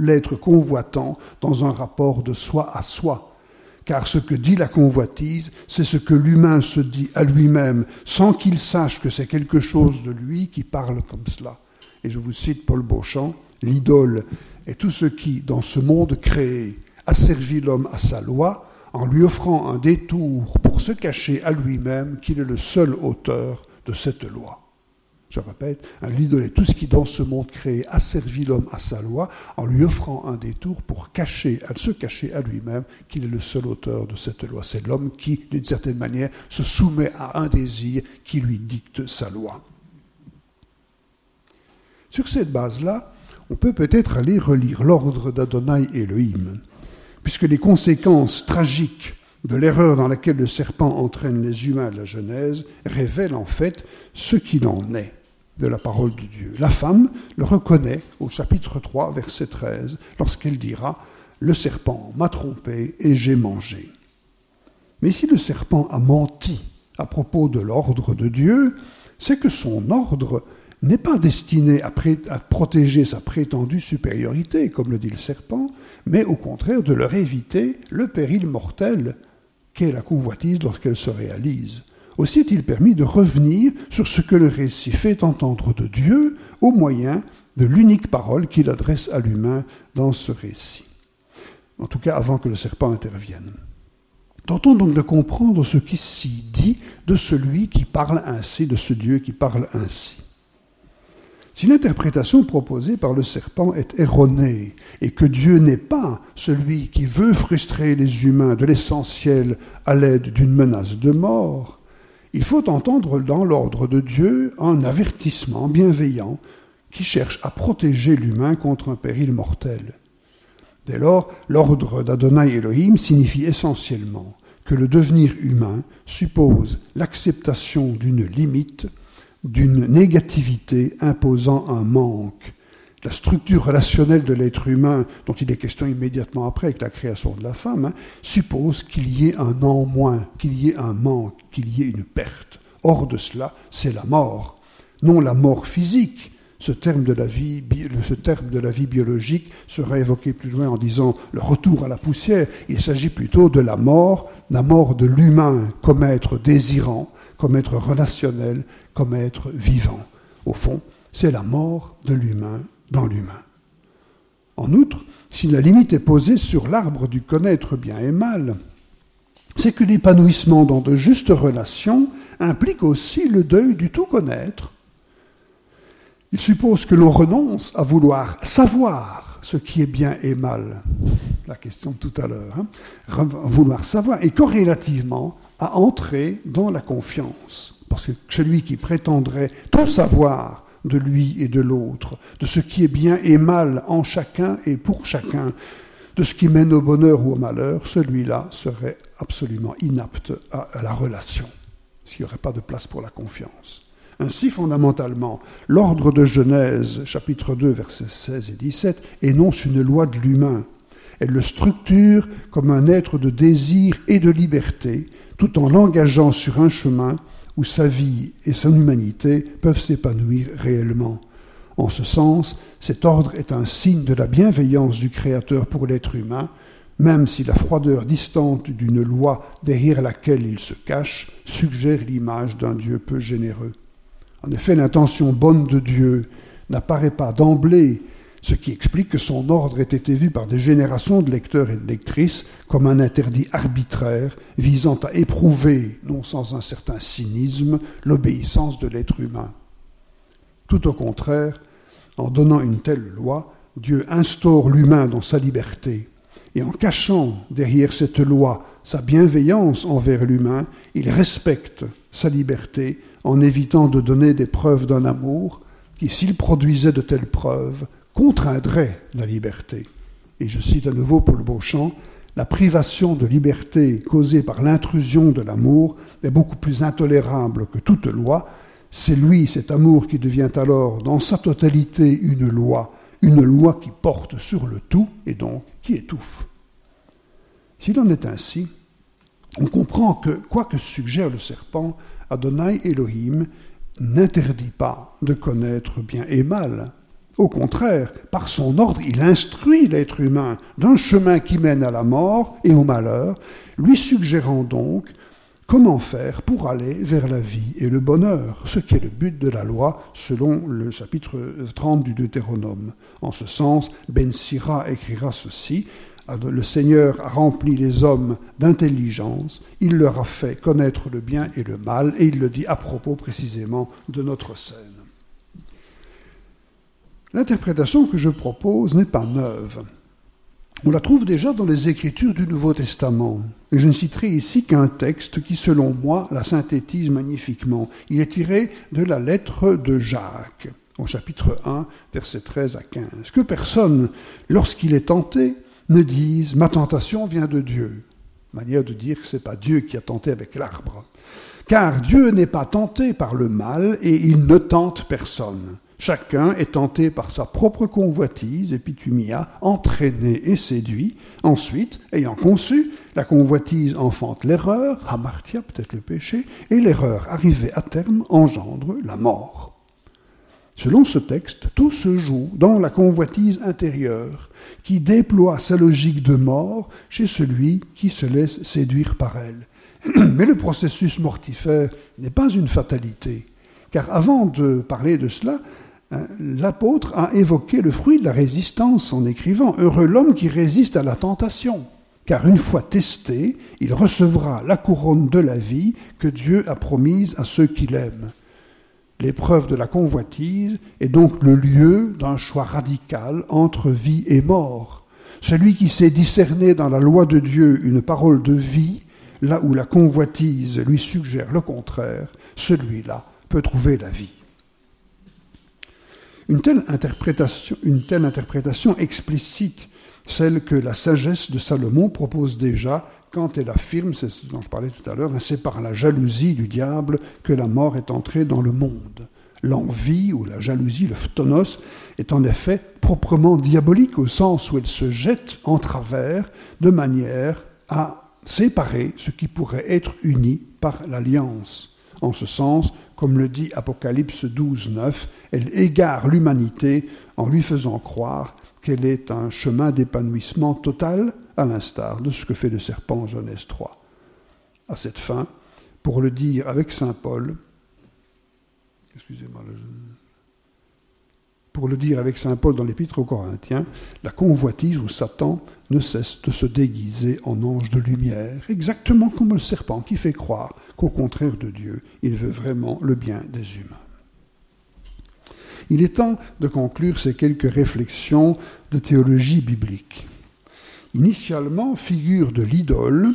l'être convoitant dans un rapport de soi à soi. Car ce que dit la convoitise, c'est ce que l'humain se dit à lui-même sans qu'il sache que c'est quelque chose de lui qui parle comme cela. Et je vous cite Paul Beauchamp, l'idole est tout ce qui, dans ce monde créé, asservit l'homme à sa loi, en lui offrant un détour pour se cacher à lui-même qu'il est le seul auteur de cette loi. Je répète, un l'idole tout ce qui dans ce monde créé asservit l'homme à sa loi en lui offrant un détour pour se cacher à lui-même qu'il est le seul auteur de cette loi. C'est l'homme qui, d'une certaine manière, se soumet à un désir qui lui dicte sa loi. Sur cette base-là, on peut peut-être aller relire l'ordre d'Adonai Elohim puisque les conséquences tragiques de l'erreur dans laquelle le serpent entraîne les humains de la Genèse révèlent en fait ce qu'il en est de la parole de Dieu. La femme le reconnaît au chapitre 3, verset 13, lorsqu'elle dira Le serpent m'a trompé et j'ai mangé. Mais si le serpent a menti à propos de l'ordre de Dieu, c'est que son ordre n'est pas destiné à, protéger sa prétendue supériorité, comme le dit le serpent, mais au contraire de leur éviter le péril mortel qu'est la convoitise lorsqu'elle se réalise. Aussi est-il permis de revenir sur ce que le récit fait entendre de Dieu au moyen de l'unique parole qu'il adresse à l'humain dans ce récit. En tout cas, avant que le serpent intervienne. Tentons donc de comprendre ce qui s'y dit de celui qui parle ainsi, de ce Dieu qui parle ainsi. Si l'interprétation proposée par le serpent est erronée et que Dieu n'est pas celui qui veut frustrer les humains de l'essentiel à l'aide d'une menace de mort, il faut entendre dans l'ordre de Dieu un avertissement bienveillant qui cherche à protéger l'humain contre un péril mortel. Dès lors, l'ordre d'Adonai Elohim signifie essentiellement que le devenir humain suppose l'acceptation d'une limite d'une négativité imposant un manque. La structure relationnelle de l'être humain, dont il est question immédiatement après avec la création de la femme, hein, suppose qu'il y ait un en moins, qu'il y ait un manque, qu'il y ait une perte. Hors de cela, c'est la mort. Non la mort physique, ce terme, de la vie, ce terme de la vie biologique sera évoqué plus loin en disant le retour à la poussière. Il s'agit plutôt de la mort, la mort de l'humain comme être désirant, comme être relationnel, comme être vivant. Au fond, c'est la mort de l'humain dans l'humain. En outre, si la limite est posée sur l'arbre du connaître bien et mal, c'est que l'épanouissement dans de justes relations implique aussi le deuil du tout connaître. Il suppose que l'on renonce à vouloir savoir ce qui est bien et mal. La question tout à l'heure. Hein. Vouloir savoir et corrélativement à entrer dans la confiance. Parce que celui qui prétendrait tout savoir de lui et de l'autre, de ce qui est bien et mal en chacun et pour chacun, de ce qui mène au bonheur ou au malheur, celui-là serait absolument inapte à la relation, s'il n'y aurait pas de place pour la confiance. Ainsi, fondamentalement, l'ordre de Genèse, chapitre 2, versets 16 et 17, énonce une loi de l'humain. Elle le structure comme un être de désir et de liberté, tout en l'engageant sur un chemin où sa vie et son humanité peuvent s'épanouir réellement. En ce sens, cet ordre est un signe de la bienveillance du Créateur pour l'être humain, même si la froideur distante d'une loi derrière laquelle il se cache suggère l'image d'un Dieu peu généreux. En effet, l'intention bonne de Dieu n'apparaît pas d'emblée, ce qui explique que son ordre ait été vu par des générations de lecteurs et de lectrices comme un interdit arbitraire visant à éprouver, non sans un certain cynisme, l'obéissance de l'être humain. Tout au contraire, en donnant une telle loi, Dieu instaure l'humain dans sa liberté, et en cachant derrière cette loi sa bienveillance envers l'humain, il respecte sa liberté en évitant de donner des preuves d'un amour qui, s'il produisait de telles preuves, contraindrait la liberté. Et je cite à nouveau Paul Beauchamp, la privation de liberté causée par l'intrusion de l'amour est beaucoup plus intolérable que toute loi. C'est lui, cet amour, qui devient alors dans sa totalité une loi, une loi qui porte sur le tout et donc qui étouffe. S'il en est ainsi, on comprend que, quoi que suggère le serpent, Adonai Elohim n'interdit pas de connaître bien et mal. Au contraire, par son ordre, il instruit l'être humain d'un chemin qui mène à la mort et au malheur, lui suggérant donc comment faire pour aller vers la vie et le bonheur, ce qui est le but de la loi selon le chapitre 30 du Deutéronome. En ce sens, Ben Sira écrira ceci le Seigneur a rempli les hommes d'intelligence, il leur a fait connaître le bien et le mal, et il le dit à propos précisément de notre scène. L'interprétation que je propose n'est pas neuve. On la trouve déjà dans les Écritures du Nouveau Testament. Et je ne citerai ici qu'un texte qui, selon moi, la synthétise magnifiquement. Il est tiré de la lettre de Jacques, au chapitre 1, versets 13 à 15. Que personne, lorsqu'il est tenté, ne disent Ma tentation vient de Dieu. Manière de dire que ce n'est pas Dieu qui a tenté avec l'arbre. Car Dieu n'est pas tenté par le mal et il ne tente personne. Chacun est tenté par sa propre convoitise, épitumia, entraîné et séduit. Ensuite, ayant conçu, la convoitise enfante l'erreur, hamartia, peut-être le péché, et l'erreur arrivée à terme engendre la mort. Selon ce texte, tout se joue dans la convoitise intérieure qui déploie sa logique de mort chez celui qui se laisse séduire par elle. Mais le processus mortifère n'est pas une fatalité, car avant de parler de cela, l'apôtre a évoqué le fruit de la résistance en écrivant Heureux l'homme qui résiste à la tentation, car une fois testé, il recevra la couronne de la vie que Dieu a promise à ceux qui l'aiment. L'épreuve de la convoitise est donc le lieu d'un choix radical entre vie et mort. Celui qui sait discerner dans la loi de Dieu une parole de vie, là où la convoitise lui suggère le contraire, celui-là peut trouver la vie. Une telle interprétation, explicite celle que la sagesse de Salomon propose déjà quand elle affirme, c'est ce dont je parlais tout à l'heure, hein, c'est par la jalousie du diable que la mort est entrée dans le monde. L'envie ou la jalousie, le phtonos, est en effet proprement diabolique au sens où elle se jette en travers de manière à séparer ce qui pourrait être uni par l'alliance. En ce sens, comme le dit Apocalypse 12, 9, elle égare l'humanité en lui faisant croire qu'elle est un chemin d'épanouissement total, à l'instar de ce que fait le serpent en Genèse 3. À cette fin, pour le dire avec saint Paul, excusez-moi, pour le dire avec saint Paul dans l'Épître aux Corinthiens, la convoitise ou Satan ne cesse de se déguiser en ange de lumière, exactement comme le serpent qui fait croire qu'au contraire de Dieu, il veut vraiment le bien des humains. il est temps de conclure ces quelques réflexions de théologie biblique. Initialement, figure de l'idole,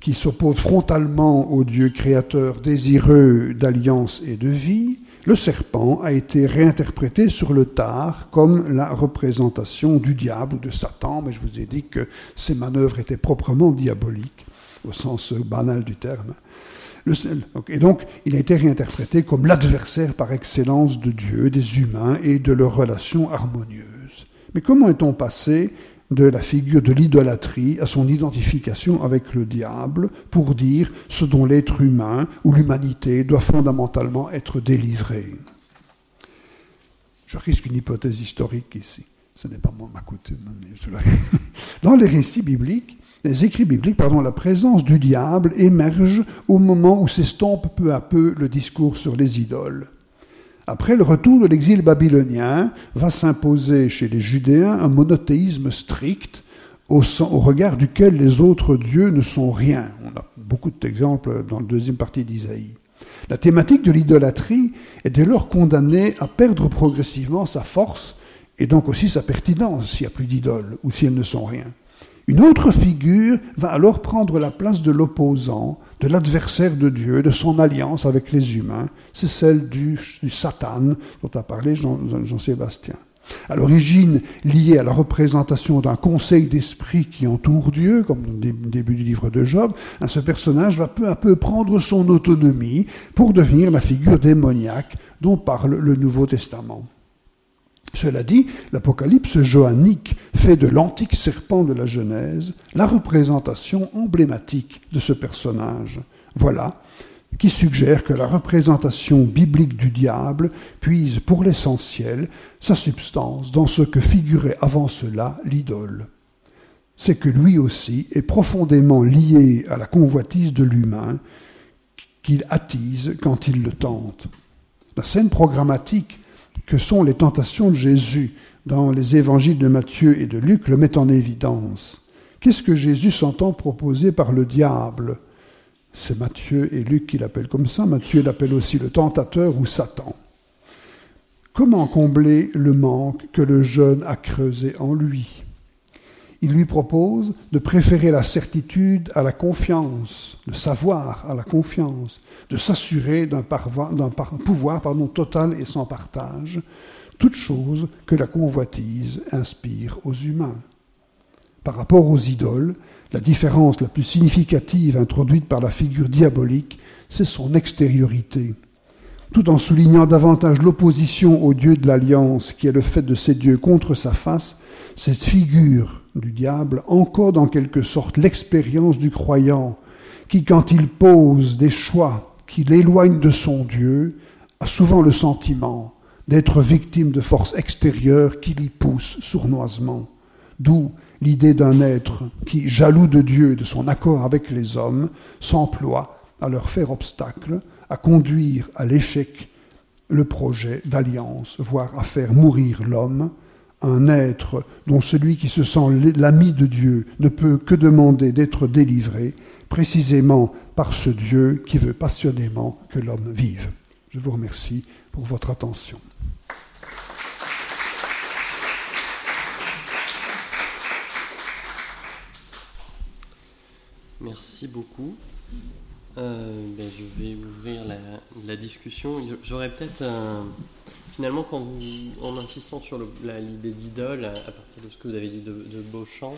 qui s'oppose frontalement au Dieu créateur désireux d'alliance et de vie, le serpent a été réinterprété sur le tard comme la représentation du diable ou de Satan, mais je vous ai dit que ces manœuvres étaient proprement diaboliques, au sens banal du terme. et donc, il a été réinterprété comme l'adversaire par excellence de Dieu, des humains et de leurs relations harmonieuses. Mais comment est-on passé de la figure de l'idolâtrie à son identification avec le diable pour dire ce dont l'être humain ou l'humanité doit fondamentalement être délivré. Je risque une hypothèse historique ici. Ce n'est pas moi ma coutume. Dans les récits bibliques, les écrits bibliques, pardon, la présence du diable émerge au moment où s'estompe peu à peu le discours sur les idoles. Après le retour de l'exil babylonien, va s'imposer chez les Judéens un monothéisme strict au, regard duquel les autres dieux ne sont rien. On a beaucoup d'exemples dans la deuxième partie d'Isaïe. La thématique de l'idolâtrie est dès lors condamnée à perdre progressivement sa force et donc aussi sa pertinence s'il n'y a plus d'idoles ou si elles ne sont rien. Une autre figure va alors prendre la place de l'opposant, de l'adversaire de Dieu, de son alliance avec les humains. C'est celle du, Satan dont a parlé Jean-Sébastien. à l'origine liée à la représentation d'un conseil d'esprit qui entoure Dieu, comme au début du livre de Job, hein, ce personnage va peu à peu prendre son autonomie pour devenir la figure démoniaque dont parle le Nouveau Testament. Cela dit, l'Apocalypse johannique fait de l'antique serpent de la Genèse la représentation emblématique de ce personnage. Voilà qui suggère que la représentation biblique du diable puise pour l'essentiel sa substance dans ce que figurait avant cela l'idole. C'est que lui aussi est profondément lié à la convoitise de l'humain qu'il attise quand il le tente. La scène programmatique que sont les tentations de Jésus dans les évangiles de Matthieu et de Luc le mettent en évidence. Qu'est-ce que Jésus s'entend proposer par le diable? C'est Matthieu et Luc qui l'appellent comme ça. Matthieu l'appelle aussi le tentateur ou Satan. Comment combler le manque que le jeune a creusé en lui? Il lui propose de préférer la certitude à la confiance, le savoir à la confiance, de s'assurer d'un pouvoir total et sans partage, toute chose que la convoitise inspire aux humains. Par rapport aux idoles, la différence la plus significative introduite par la figure diabolique, c'est son extériorité tout en soulignant davantage l'opposition au Dieu de l'Alliance, qui est le fait de ces dieux contre sa face, cette figure du diable encode en quelque sorte l'expérience du croyant, qui, quand il pose des choix qui l'éloignent de son Dieu, a souvent le sentiment d'être victime de forces extérieures qui l'y poussent sournoisement. D'où l'idée d'un être qui, jaloux de Dieu et de son accord avec les hommes, s'emploie à leur faire obstacle, à conduire à l'échec le projet d'alliance, voire à faire mourir l'homme, un être dont celui qui se sent l'ami de Dieu ne peut que demander d'être délivré, précisément par ce Dieu qui veut passionnément que l'homme vive. Je vous remercie pour votre attention. Merci beaucoup. Euh, ben, je vais ouvrir la, discussion. J'aurais peut-être, finalement, en insistant sur l'idée d'idole, à, partir de ce que vous avez dit de, Beauchamp,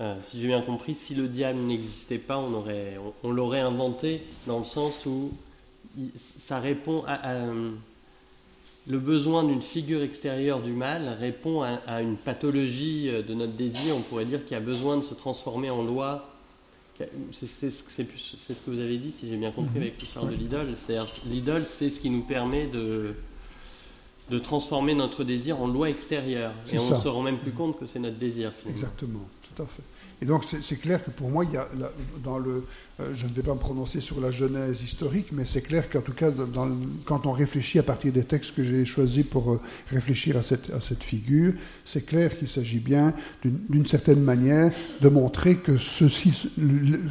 euh, si j'ai bien compris, si le diable n'existait pas, on, aurait, on, l'aurait inventé dans le sens où ça répond à, le besoin d'une figure extérieure du mal répond à, à, une pathologie de notre désir. On pourrait dire qu'il a besoin de se transformer en loi c'est ce que vous avez dit, si j'ai bien compris, mhm. avec l'histoire de l'idole. l'idole, c'est ce qui nous permet de, transformer notre désir en loi extérieure. Et on ne se rend même plus compte que c'est notre désir. Exactement, tout à fait. Et donc c'est clair que pour moi, il y a dans le, je ne vais pas me prononcer sur la genèse historique, mais c'est clair qu'en tout cas, dans, quand on réfléchit à partir des textes que j'ai choisis pour euh, réfléchir à cette, à cette figure, c'est clair qu'il s'agit bien d'une certaine manière de montrer que ceci,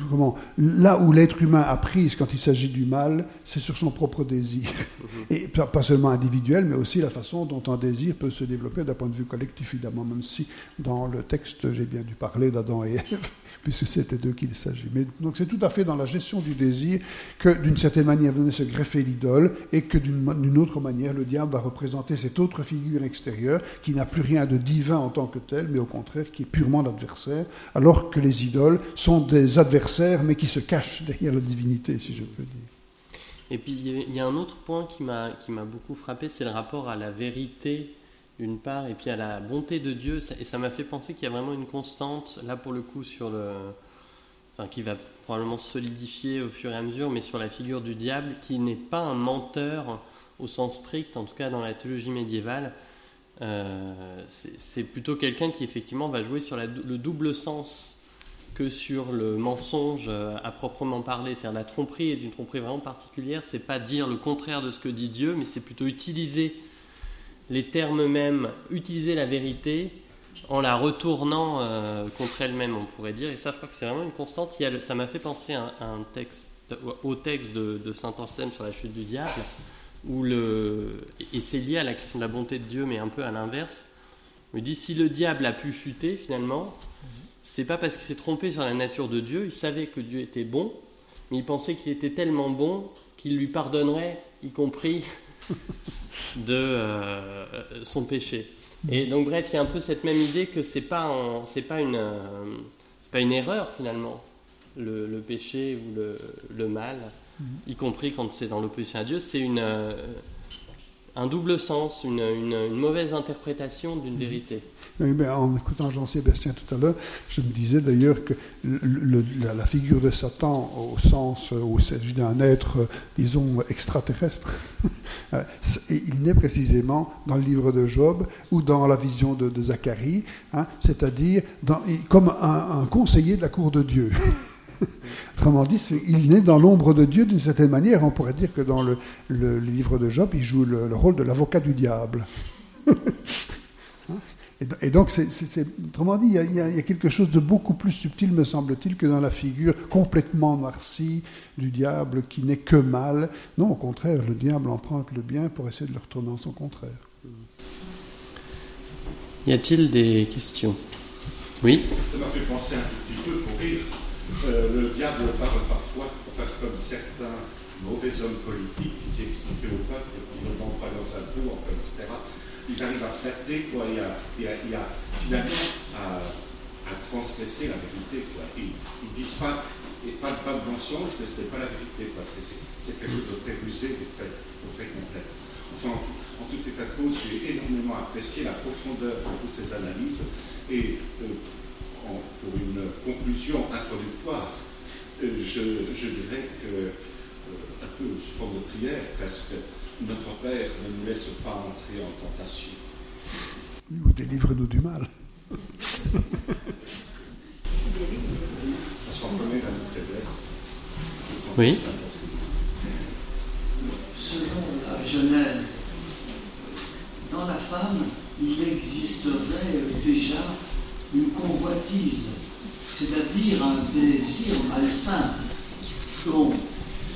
comment, là où l'être humain a prise quand il s'agit du mal, c'est sur son propre désir. Mm-hmm. Et pas seulement individuel, mais aussi la façon dont un désir peut se développer d'un point de vue collectif, évidemment, même si dans le texte j'ai bien dû parler d'Adam et puisque c'était d'eux qu'il s'agit. Mais donc c'est tout à fait dans la gestion du désir que d'une certaine manière venait se greffer l'idole et que d'une autre manière le diable va représenter cette autre figure extérieure qui n'a plus rien de divin en tant que tel, mais au contraire qui est purement l'adversaire, alors que les idoles sont des adversaires mais qui se cachent derrière la divinité, si je peux dire. Et puis il y a un autre point qui m'a beaucoup frappé, c'est le rapport à la vérité d'une part, et puis à la bonté de Dieu. Et ça m'a fait penser qu'il y a vraiment une constante, là pour le coup, sur le. Qui va probablement solidifier au fur et à mesure, mais sur la figure du diable, qui n'est pas un menteur au sens strict, en tout cas dans la théologie médiévale. Euh, c'est plutôt quelqu'un qui effectivement va jouer sur le double sens que sur le mensonge euh, à proprement parler. C'est-à-dire la tromperie est une tromperie vraiment particulière. C'est pas dire le contraire de ce que dit Dieu, mais c'est plutôt utiliser les termes mêmes, utiliser la vérité en la retournant euh, contre elle-même, on pourrait dire. Et ça, je crois que c'est vraiment une constante. ça m'a fait penser au texte de, Saint Anselme sur la chute du diable, où le, et c'est lié à la question de la bonté de Dieu, mais un peu à l'inverse. Il dit si le diable a pu chuter, finalement, c'est pas parce qu'il s'est trompé sur la nature de Dieu. Il savait que Dieu était bon, mais il pensait qu'il était tellement bon qu'il lui pardonnerait, y compris de euh, son péché. Et donc bref, il y a un peu cette même idée que c'est pas c'est pas une euh, c'est pas une erreur finalement le, péché ou le, le mal, mm-hmm. y compris quand c'est dans l'opposition à Dieu, c'est une euh, un double sens, une, une, mauvaise interprétation d'une mhm. vérité. Oui, mais en écoutant Jean-Sébastien tout à l'heure, je me disais d'ailleurs que le, la, figure de Satan, au sens où il s'agit d'un être, disons, extraterrestre, euh, il naît précisément dans le livre de Job ou dans la vision de, Zacharie, hein, c'est-à-dire comme un, un conseiller de la cour de Dieu. Autrement dit, il naît dans l'ombre de Dieu d'une certaine manière. On pourrait dire que dans le, livre de Job, il joue le, rôle de l'avocat du diable. Et, donc, c'est, autrement dit, il y, a, quelque chose de beaucoup plus subtil, me semble-t-il, que dans la figure complètement noircie du diable qui n'est que mal. Non, au contraire, le diable emprunte le bien pour essayer de le retourner en son contraire. Y a-t-il des questions? Oui? Ça m'a fait penser un petit peu pour rire euh, le diable parle parfois, enfin, comme certains mauvais hommes politiques qui expliquaient au peuple qu'ils ne vendent pas leurs impôts, etc. Ils arrivent à flatter, quoi, y a, finalement à, transgresser la vérité. Quoi. Ils ne disent pas, et pas, pas de mensonge, mais ce n'est pas la vérité. C'est quelque chose de très rusé, de très, très complexe. Enfin, en tout, état de cause, j'ai énormément apprécié la profondeur de toutes ces analyses et euh, pour une conclusion introductoire, je, dirais que, euh, un peu sous forme de prière, presque, notre Père ne nous laisse pas entrer en tentation. Ou délivre-nous du mal. Parce qu'on connaît la faiblesse. Oui. Selon la Genèse, dans la femme, il existerait déjà une convoitise, c'est-à-dire un désir malsain, donc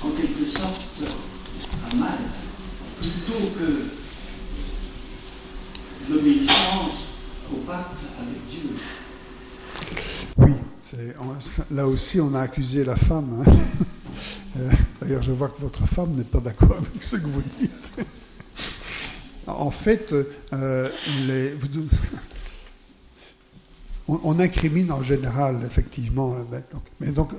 en quelque sorte un mal, plutôt que l'obéissance au pacte avec Dieu. Oui, là aussi on a accusé la femme. Hein. Euh, d'ailleurs, je vois que votre femme n'est pas d'accord avec ce que vous dites. En fait, euh, les, on, incrimine en général, effectivement. mais donc,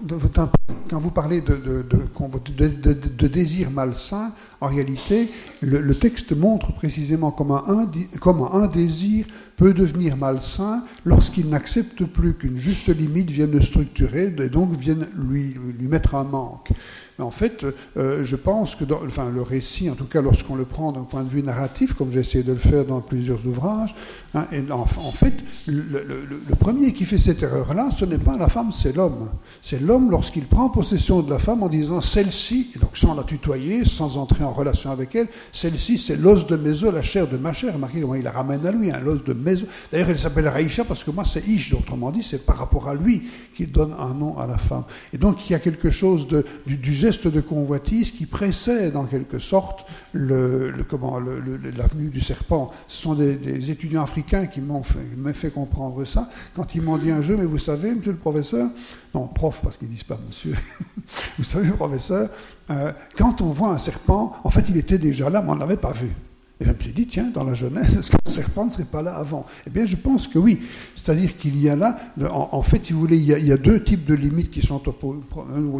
quand vous parlez de, désir malsain, en réalité, le, texte montre précisément comment un, désir peut devenir malsain lorsqu'il n'accepte plus qu'une juste limite vienne le structurer et donc vienne lui, lui mettre un manque. Mais en fait, euh, je pense que dans, enfin, le récit, en tout cas lorsqu'on le prend d'un point de vue narratif, comme j'ai essayé de le faire dans plusieurs ouvrages, hein, en, fait, le, le premier qui fait cette erreur-là, ce n'est pas la femme, c'est l'homme. C'est l'homme lorsqu'il prend possession de la femme en disant celle-ci, et donc sans la tutoyer, sans entrer en relation avec elle, celle-ci c'est l'os de mes os, la chair de ma chair. Remarquez comment il la ramène à lui, un l'os de mes os. D'ailleurs, elle s'appelle Raïcha parce que moi c'est Ish, autrement dit, c'est par rapport à lui qu'il donne un nom à la femme. Et donc il y a quelque chose du, geste de convoitise qui précède en quelque sorte le, comment, l'avenue du serpent. Ce sont des, étudiants africains qui m'ont fait, comprendre ça quand ils m'ont dit un jeu, mais vous savez, monsieur le professeur, non, prof, parce qu'ils disent pas monsieur, vous savez, professeur, euh, quand on voit un serpent, en fait, il était déjà là, mais on ne l'avait pas vu. Et je me suis dit, tiens, dans la jeunesse, est-ce que le serpent ne serait pas là avant? Eh bien, je pense que oui. C'est-à-dire qu'il y a là, en, fait, si vous voulez, il y, a, deux types de limites qui sont opposées.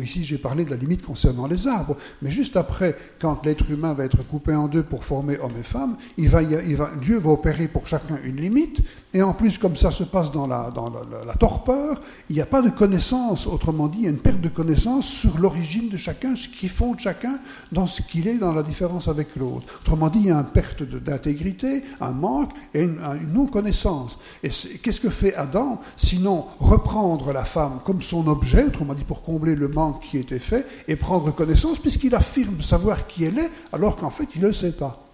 Ici, j'ai parlé de la limite concernant les arbres. Mais juste après, quand l'être humain va être coupé en deux pour former homme et femme, Dieu va opérer pour chacun une limite. Et en plus, comme ça se passe dans la, dans la, torpeur, il n'y a pas de connaissance. Autrement dit, il y a une perte de connaissance sur l'origine de chacun, ce qui fonde chacun dans ce qu'il est dans la différence avec l'autre. Autrement dit, il y a un perte d'intégrité, un manque et une, non-connaissance. Et qu'est-ce que fait Adam Sinon reprendre la femme comme son objet, autrement dit pour combler le manque qui était fait, et prendre connaissance puisqu'il affirme savoir qui elle est, alors qu'en fait il ne le sait pas.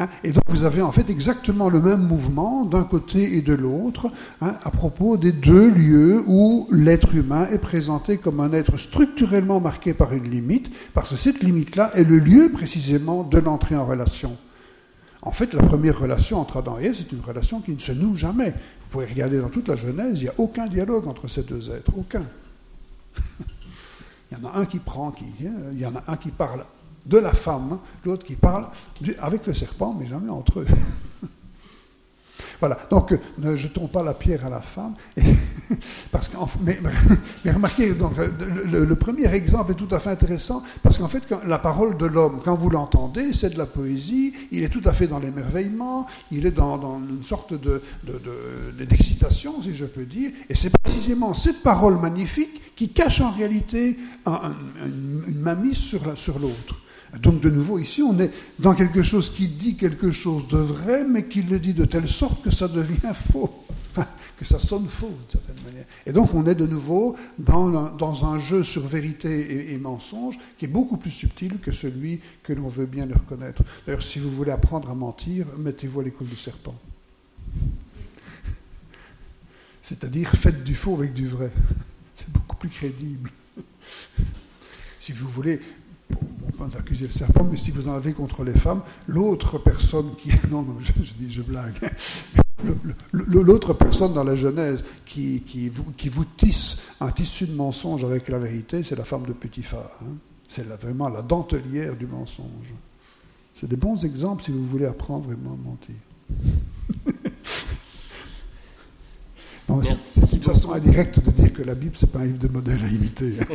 Hein? Et donc vous avez en fait exactement le même mouvement d'un côté et de l'autre hein, à propos des deux lieux où l'être humain est présenté comme un être structurellement marqué par une limite, parce que cette limite-là est le lieu précisément de l'entrée en relation. En fait, la première relation entre Adam et Ève, c'est une relation qui ne se noue jamais. Vous pouvez regarder dans toute la Genèse, il n'y a aucun dialogue entre ces deux êtres, aucun. il y en a un qui prend, qui, il y en a un qui parle de la femme, l'autre qui parle avec le serpent, mais jamais entre eux. Voilà, donc ne jetons pas la pierre à la femme. parce mais, remarquez, donc, le, premier exemple est tout à fait intéressant, parce qu'en fait, la parole de l'homme, quand vous l'entendez, c'est de la poésie, il est tout à fait dans l'émerveillement, il est dans, une sorte d'excitation, de, si je peux dire, et c'est précisément cette parole magnifique qui cache en réalité une, mainmise sur l'autre. Donc de nouveau, ici, on est dans quelque chose qui dit quelque chose de vrai, mais qui le dit de telle sorte que ça devient faux, que ça sonne faux d'une certaine manière. Et donc on est de nouveau dans un, jeu sur vérité et, mensonge qui est beaucoup plus subtil que celui que l'on veut bien le reconnaître. D'ailleurs, si vous voulez apprendre à mentir, mettez-vous à l'école du serpent. C'est-à-dire, faites du faux avec du vrai. C'est beaucoup plus crédible. Si vous voulez on peut accuser le serpent, mais si vous en avez contre les femmes, l'autre personne qui. Non, non, je, dis, je blague. L'autre personne dans la Genèse qui, qui, vous, qui, vous, tisse un tissu de mensonge avec la vérité, c'est la femme de Putiphar. Hein. C'est vraiment la dentelière du mensonge. C'est des bons exemples si vous voulez apprendre vraiment à mentir. c'est une façon indirecte de dire que la Bible, c'est pas un livre de modèle à imiter.